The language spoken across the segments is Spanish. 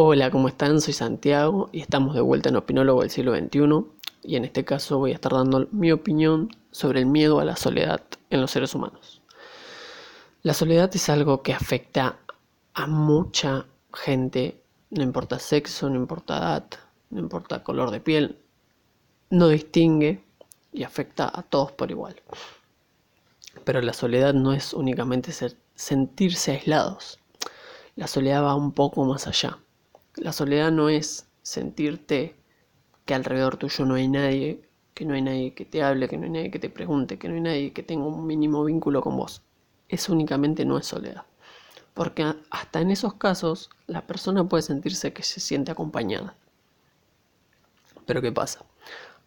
Hola, ¿cómo están? Soy Santiago y estamos de vuelta en Opinólogo del siglo XXI y en este caso voy a estar dando mi opinión sobre el miedo a la soledad en los seres humanos. La soledad es algo que afecta a mucha gente, no importa sexo, no importa edad, no importa color de piel, no distingue y afecta a todos por igual. Pero la soledad no es únicamente sentirse aislados. La soledad va un poco más allá. La soledad no es sentirte que alrededor tuyo no hay nadie, que no hay nadie que te hable, que no hay nadie que te pregunte, que no hay nadie que tenga un mínimo vínculo con vos. Eso únicamente no es soledad. Porque hasta en esos casos la persona puede sentirse que se siente acompañada. Pero ¿qué pasa?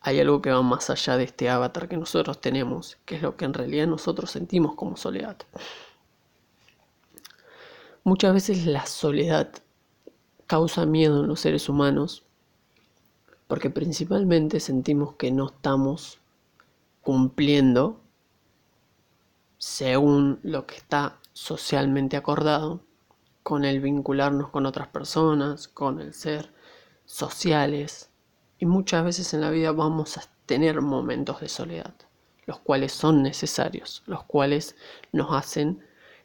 Hay algo que va más allá de este avatar que nosotros tenemos, que es lo que en realidad nosotros sentimos como soledad. Muchas veces la soledad causa miedo en los seres humanos porque principalmente sentimos que no estamos cumpliendo según lo que está socialmente acordado con el vincularnos con otras personas, con el ser sociales, y muchas veces en la vida vamos a tener momentos de soledad, los cuales son necesarios, los cuales nos hacen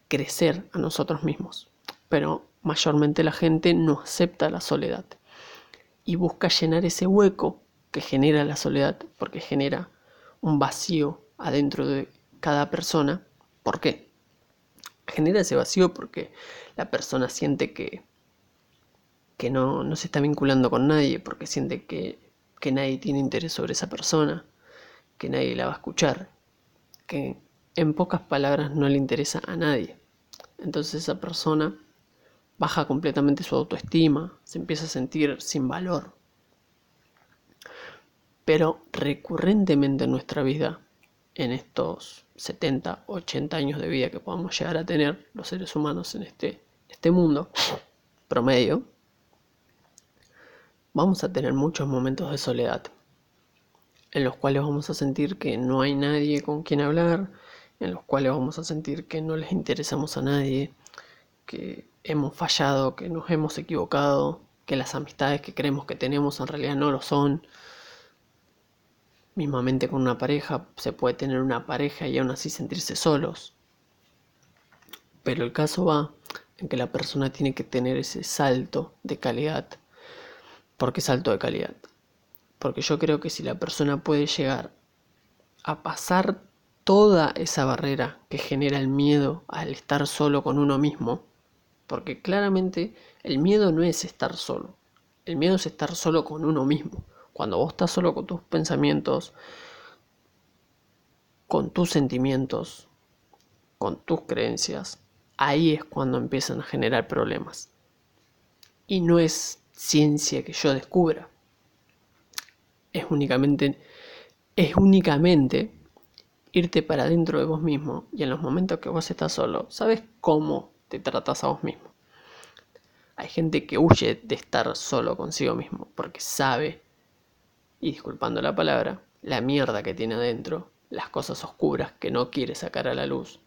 crecer a nosotros mismos. Pero mayormente la gente no acepta la soledad y busca llenar ese hueco que genera la soledad, porque genera un vacío adentro de cada persona. ¿Por qué? Genera ese vacío porque la persona siente que, que no, no se está vinculando con nadie, porque siente que que nadie tiene interés sobre esa persona, que nadie la va a escuchar, que en pocas palabras no le interesa a nadie. Entonces esa persona baja completamente su autoestima, se empieza a sentir sin valor. Pero recurrentemente en nuestra vida, en estos 70, 80 años de vida que podamos llegar a tener los seres humanos en este, este mundo promedio, vamos a tener muchos momentos de soledad, en los cuales vamos a sentir que no hay nadie con quien hablar, en los cuales vamos a sentir que no les interesamos a nadie, que hemos fallado, que nos hemos equivocado, que las amistades que creemos que tenemos en realidad no lo son. Mismamente con una pareja se puede tener una pareja y aún así sentirse solos. Pero el caso va en que la persona tiene que tener ese salto de calidad ¿Por qué salto de calidad? Porque yo creo que si la persona puede llegar a pasar toda esa barrera que genera el miedo al estar solo con uno mismo, porque claramente el miedo no es estar solo, el miedo es estar solo con uno mismo. Cuando vos estás solo con tus pensamientos, con tus sentimientos, con tus creencias, ahí es cuando empiezan a generar problemas. Y no es ciencia que yo descubra. Es únicamente, es únicamente irte para adentro de vos mismo y en los momentos que vos estás solo, sabes cómo te tratas a vos mismo. Hay gente que huye de estar solo consigo mismo porque sabe, y disculpando la palabra, la mierda que tiene adentro, las cosas oscuras que no quiere sacar a la luz.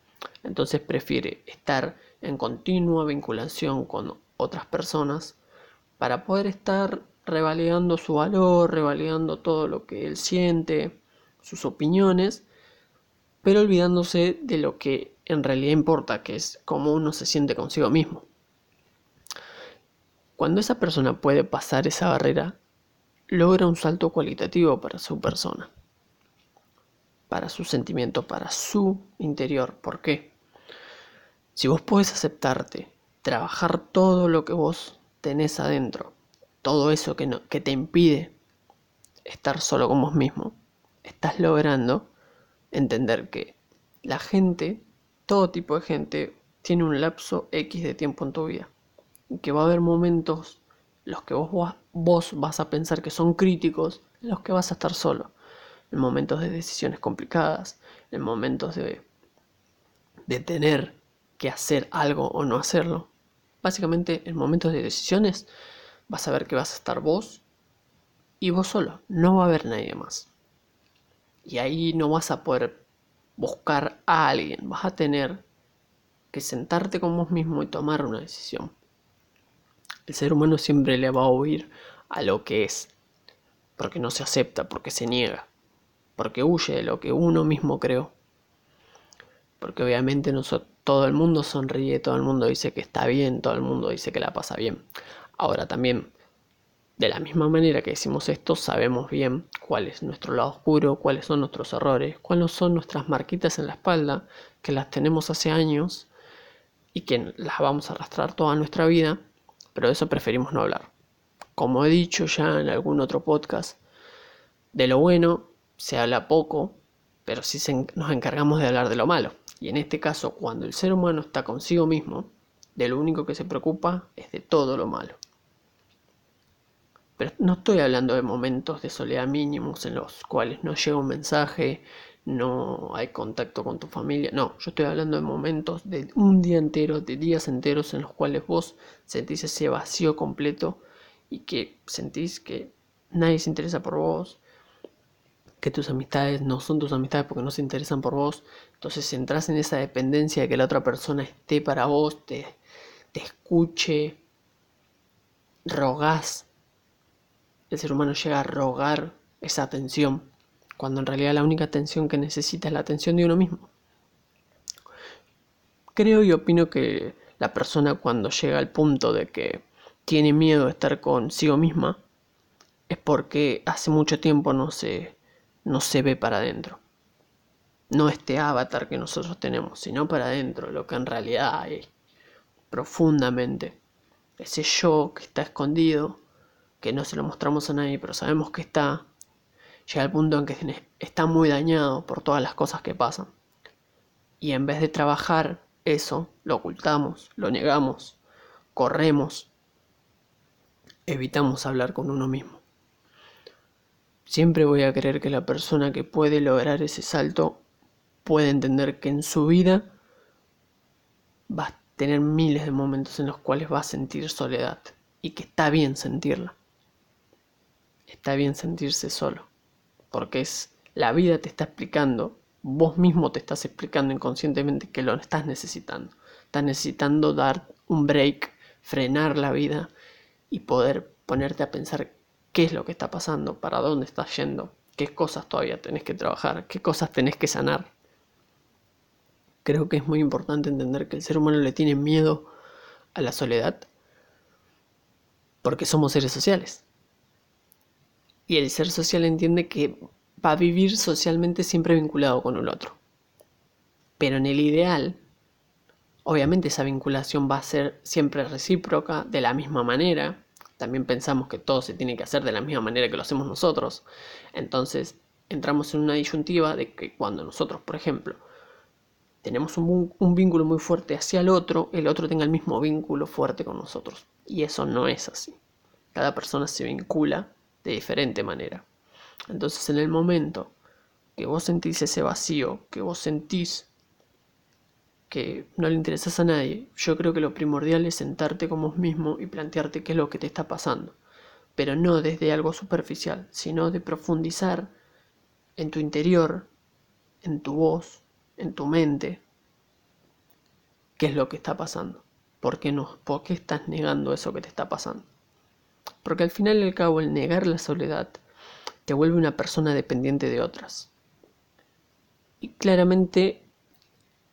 Entonces prefiere estar en continua vinculación con otras personas para poder estar revalidando su valor, revalidando todo lo que él siente, sus opiniones, pero olvidándose de lo que en realidad importa, que es cómo uno se siente consigo mismo. Cuando esa persona puede pasar esa barrera, logra un salto cualitativo para su persona, para su sentimiento, para su interior. ¿Por qué? Si vos podés aceptarte, trabajar todo lo que vos tenés adentro, todo eso que, no, que te impide estar solo con vos mismo, estás logrando entender que la gente, todo tipo de gente, tiene un lapso X de tiempo en tu vida. Que va a haber momentos los que vos, vos vas a pensar que son críticos, en los que vas a estar solo. En momentos de decisiones complicadas, en momentos de, de tener que hacer algo o no hacerlo. Básicamente en momentos de decisiones vas a ver que vas a estar vos y vos solo, no va a haber nadie más. Y ahí no vas a poder buscar a alguien, vas a tener que sentarte con vos mismo y tomar una decisión. El ser humano siempre le va a huir a lo que es, porque no se acepta, porque se niega, porque huye de lo que uno mismo creó. Porque obviamente todo el mundo sonríe, todo el mundo dice que está bien, todo el mundo dice que la pasa bien. Ahora también, de la misma manera que decimos esto, sabemos bien cuál es nuestro lado oscuro, cuáles son nuestros errores, cuáles son nuestras marquitas en la espalda, que las tenemos hace años y que las vamos a arrastrar toda nuestra vida, pero de eso preferimos no hablar. Como he dicho ya en algún otro podcast, de lo bueno se habla poco, pero sí nos encargamos de hablar de lo malo. Y en este caso, cuando el ser humano está consigo mismo, de lo único que se preocupa es de todo lo malo. Pero no estoy hablando de momentos de soledad mínimos en los cuales no llega un mensaje, no hay contacto con tu familia. No, yo estoy hablando de momentos de un día entero, de días enteros en los cuales vos sentís ese vacío completo y que sentís que nadie se interesa por vos, que tus amistades no son tus amistades porque no se interesan por vos. Entonces entras en esa dependencia de que la otra persona esté para vos, te, te escuche, rogás. El ser humano llega a rogar esa atención, cuando en realidad la única atención que necesita es la atención de uno mismo. Creo y opino que la persona cuando llega al punto de que tiene miedo de estar consigo misma es porque hace mucho tiempo no se no se ve para adentro. No este avatar que nosotros tenemos, sino para adentro, lo que en realidad hay profundamente. Ese yo que está escondido, que no se lo mostramos a nadie, pero sabemos que está, llega al punto en que está muy dañado por todas las cosas que pasan. Y en vez de trabajar eso, lo ocultamos, lo negamos, corremos, evitamos hablar con uno mismo. Siempre voy a creer que la persona que puede lograr ese salto puede entender que en su vida va a tener miles de momentos en los cuales va a sentir soledad y que está bien sentirla. Está bien sentirse solo, porque es la vida te está explicando, vos mismo te estás explicando inconscientemente que lo estás necesitando. Estás necesitando dar un break, frenar la vida y poder ponerte a pensar qué es lo que está pasando, para dónde estás yendo, qué cosas todavía tenés que trabajar, qué cosas tenés que sanar. Creo que es muy importante entender que el ser humano le tiene miedo a la soledad porque somos seres sociales. Y el ser social entiende que va a vivir socialmente siempre vinculado con el otro. Pero en el ideal, obviamente esa vinculación va a ser siempre recíproca, de la misma manera, también pensamos que todo se tiene que hacer de la misma manera que lo hacemos nosotros. Entonces entramos en una disyuntiva de que cuando nosotros, por ejemplo, tenemos un, un, vínculo muy fuerte hacia el otro, el otro tenga el mismo vínculo fuerte con nosotros. Y eso no es así. Cada persona se vincula de diferente manera. Entonces en el momento que vos sentís ese vacío, que vos sentís que no le interesas a nadie, yo creo que lo primordial es sentarte con vos mismo y plantearte qué es lo que te está pasando, pero no desde algo superficial, sino de profundizar en tu interior, en tu voz, en tu mente, qué es lo que está pasando, por qué no, por qué estás negando eso que te está pasando. Porque al final y al cabo el negar la soledad te vuelve una persona dependiente de otras. Y claramente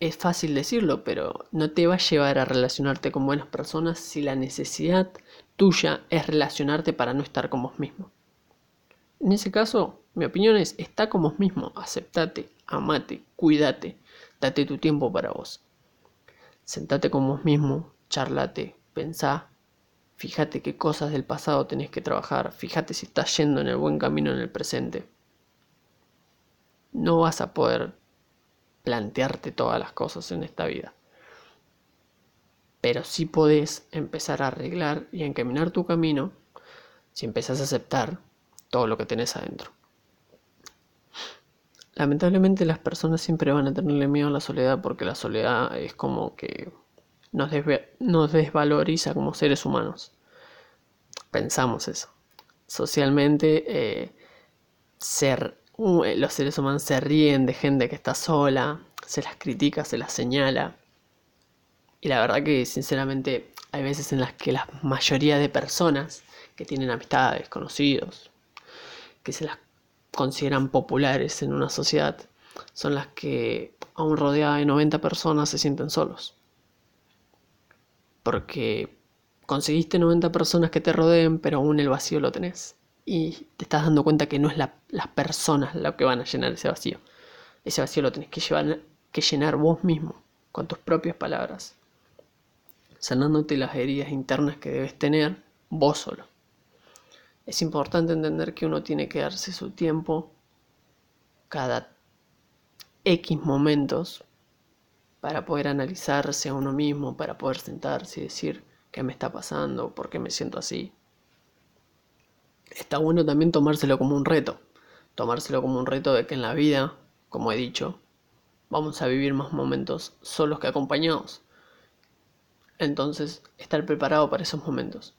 es fácil decirlo, pero no te va a llevar a relacionarte con buenas personas si la necesidad tuya es relacionarte para no estar con vos mismo. En ese caso, mi opinión es, está con vos mismo, aceptate, amate, cuídate, date tu tiempo para vos. Sentate con vos mismo, charlate, pensá, fíjate qué cosas del pasado tenés que trabajar, fíjate si estás yendo en el buen camino en el presente. No vas a poder plantearte todas las cosas en esta vida. Pero sí podés empezar a arreglar y a encaminar tu camino si empezás a aceptar todo lo que tenés adentro. Lamentablemente las personas siempre van a tenerle miedo a la soledad porque la soledad es como que nos, nos desvaloriza como seres humanos. Pensamos eso. Socialmente, eh, eh, los seres humanos se ríen de gente que está sola, se las critica, se las señala. Y la verdad que sinceramente hay veces en las que la mayoría de personas que tienen amistades, conocidos, que se las consideran populares en una sociedad, son las que aún rodeadas de 90 personas se sienten solos. Porque conseguiste 90 personas que te rodeen, pero aún el vacío lo tenés. Y te estás dando cuenta que no es las personas lo que van a llenar ese vacío. Ese vacío lo tenés que, que llenar vos mismo, con tus propias palabras, sanándote las heridas internas que debes tener vos solo. Es importante entender que uno tiene que darse su tiempo cada X momentos para poder analizarse a uno mismo, para poder sentarse y decir qué me está pasando, por qué me siento así. Está bueno también tomárselo como un reto, tomárselo como un reto de que en la vida, como he dicho, vamos a vivir más momentos solos que acompañados. Entonces, estar preparado para esos momentos.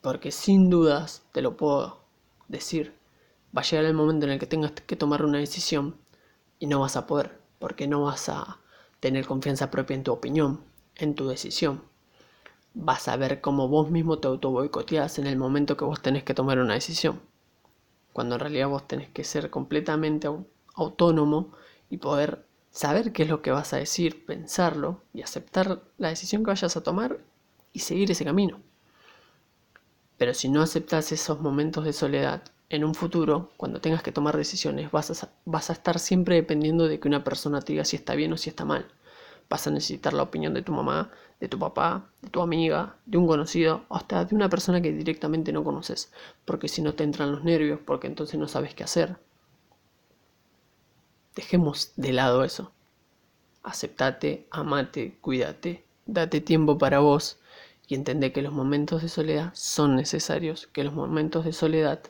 Porque sin dudas, te lo puedo decir, va a llegar el momento en el que tengas que tomar una decisión y no vas a poder, porque no vas a tener confianza propia en tu opinión, en tu decisión. Vas a ver cómo vos mismo te auto boicoteás en el momento que vos tenés que tomar una decisión. Cuando en realidad vos tenés que ser completamente autónomo y poder saber qué es lo que vas a decir, pensarlo y aceptar la decisión que vayas a tomar y seguir ese camino. Pero si no aceptas esos momentos de soledad, en un futuro, cuando tengas que tomar decisiones, vas a, vas estar siempre dependiendo de que una persona te diga si está bien o si está mal. Vas a necesitar la opinión de tu mamá, de tu papá, de tu amiga, de un conocido, o hasta de una persona que directamente no conoces, porque si no te entran los nervios, porque entonces no sabes qué hacer. Dejemos de lado eso. Aceptate, amate, cuídate, date tiempo para vos y entende que los momentos de soledad son necesarios, que los momentos de soledad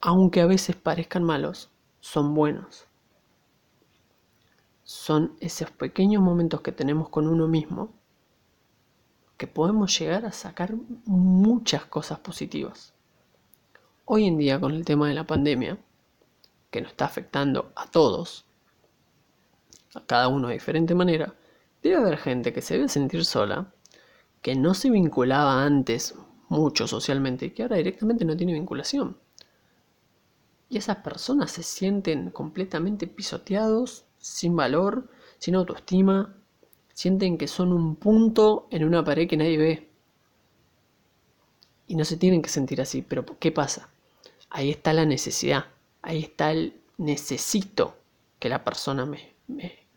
aunque a veces parezcan malos, son buenos. Son esos pequeños momentos que tenemos con uno mismo que podemos llegar a sacar muchas cosas positivas. Hoy en día con el tema de la pandemia, que nos está afectando a todos, a cada uno de diferente manera, debe haber gente que se debe sentir sola, que no se vinculaba antes mucho socialmente y que ahora directamente no tiene vinculación. Y esas personas se sienten completamente pisoteados, sin valor, sin autoestima, sienten que son un punto en una pared que nadie ve. Y no se tienen que sentir así, pero ¿qué pasa? Ahí está la necesidad, ahí está el necesito que la persona me,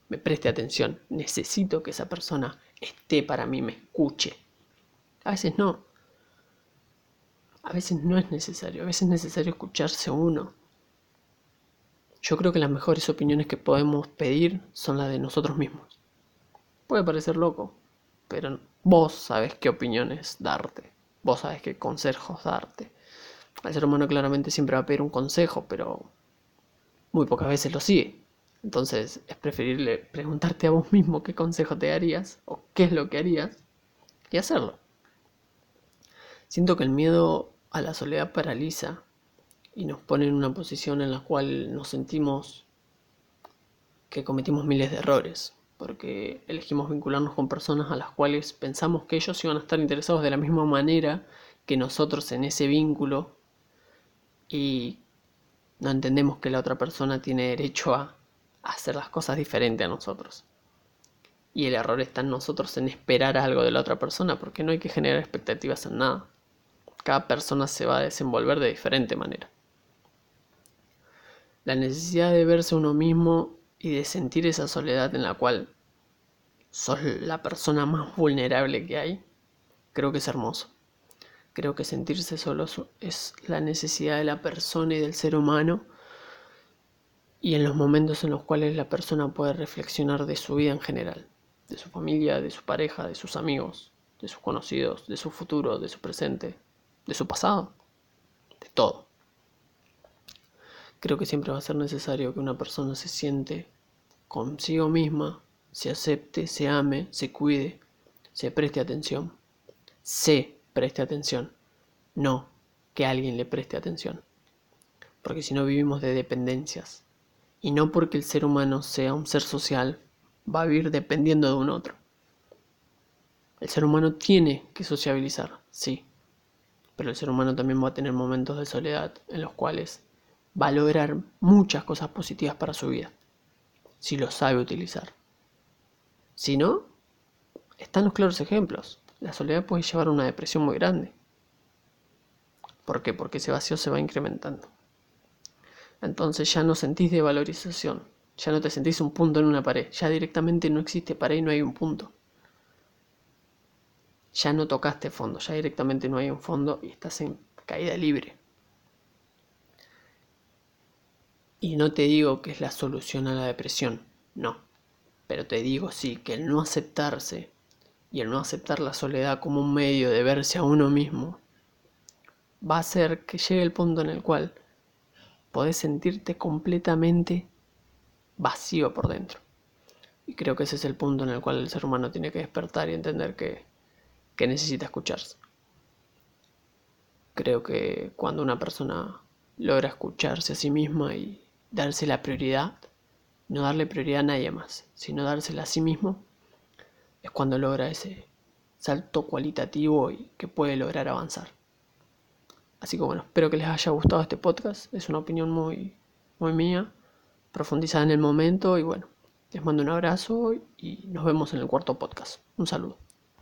me preste atención, necesito que esa persona esté para mí, me escuche. A veces no, a veces no es necesario, a veces es necesario escucharse uno, yo creo que las mejores opiniones que podemos pedir son las de nosotros mismos. Puede parecer loco, pero vos sabes qué opiniones darte, vos sabes qué consejos darte. El ser humano claramente siempre va a pedir un consejo, pero muy pocas veces lo sigue. Entonces es preferible preguntarte a vos mismo qué consejo te darías o qué es lo que harías y hacerlo. Siento que el miedo a la soledad paraliza y nos pone en una posición en la cual nos sentimos que cometimos miles de errores, porque elegimos vincularnos con personas a las cuales pensamos que ellos iban a estar interesados de la misma manera que nosotros en ese vínculo y no entendemos que la otra persona tiene derecho a hacer las cosas diferentes a nosotros. Y el error está en nosotros en esperar algo de la otra persona, porque no hay que generar expectativas en nada. Cada persona se va a desenvolver de diferente manera la necesidad de verse uno mismo y de sentir esa soledad en la cual sos la persona más vulnerable que hay, creo que es hermoso. Creo que sentirse solo es la necesidad de la persona y del ser humano y en los momentos en los cuales la persona puede reflexionar de su vida en general, de su familia, de su pareja, de sus amigos, de sus conocidos, de su futuro, de su presente, de su pasado, de todo. Creo que siempre va a ser necesario que una persona se siente consigo misma, se acepte, se ame, se cuide, se preste atención. Se preste atención, no que alguien le preste atención. Porque si no vivimos de dependencias. Y no porque el ser humano sea un ser social, va a vivir dependiendo de un otro. El ser humano tiene que sociabilizar, sí, pero el ser humano también va a tener momentos de soledad en los cuales va a lograr muchas cosas positivas para su vida, si lo sabe utilizar. Si no, están los claros ejemplos. La soledad puede llevar a una depresión muy grande. ¿Por qué? Porque ese vacío se va incrementando. Entonces ya no sentís de valorización, ya no te sentís un punto en una pared, ya directamente no existe pared y no hay un punto. Ya no tocaste fondo, ya directamente no hay un fondo y estás en caída libre. Y no te digo que es la solución a la depresión, no. Pero te digo sí que el no aceptarse y el no aceptar la soledad como un medio de verse a uno mismo va a hacer que llegue el punto en el cual podés sentirte completamente vacío por dentro. Y creo que ese es el punto en el cual el ser humano tiene que despertar y entender que, que necesita escucharse. Creo que cuando una persona logra escucharse a sí misma y darse la prioridad, no darle prioridad a nadie más, sino dársela a sí mismo, es cuando logra ese salto cualitativo y que puede lograr avanzar. Así que bueno, espero que les haya gustado este podcast. Es una opinión muy, muy mía, profundizada en el momento. Y bueno, les mando un abrazo y nos vemos en el cuarto podcast. Un saludo.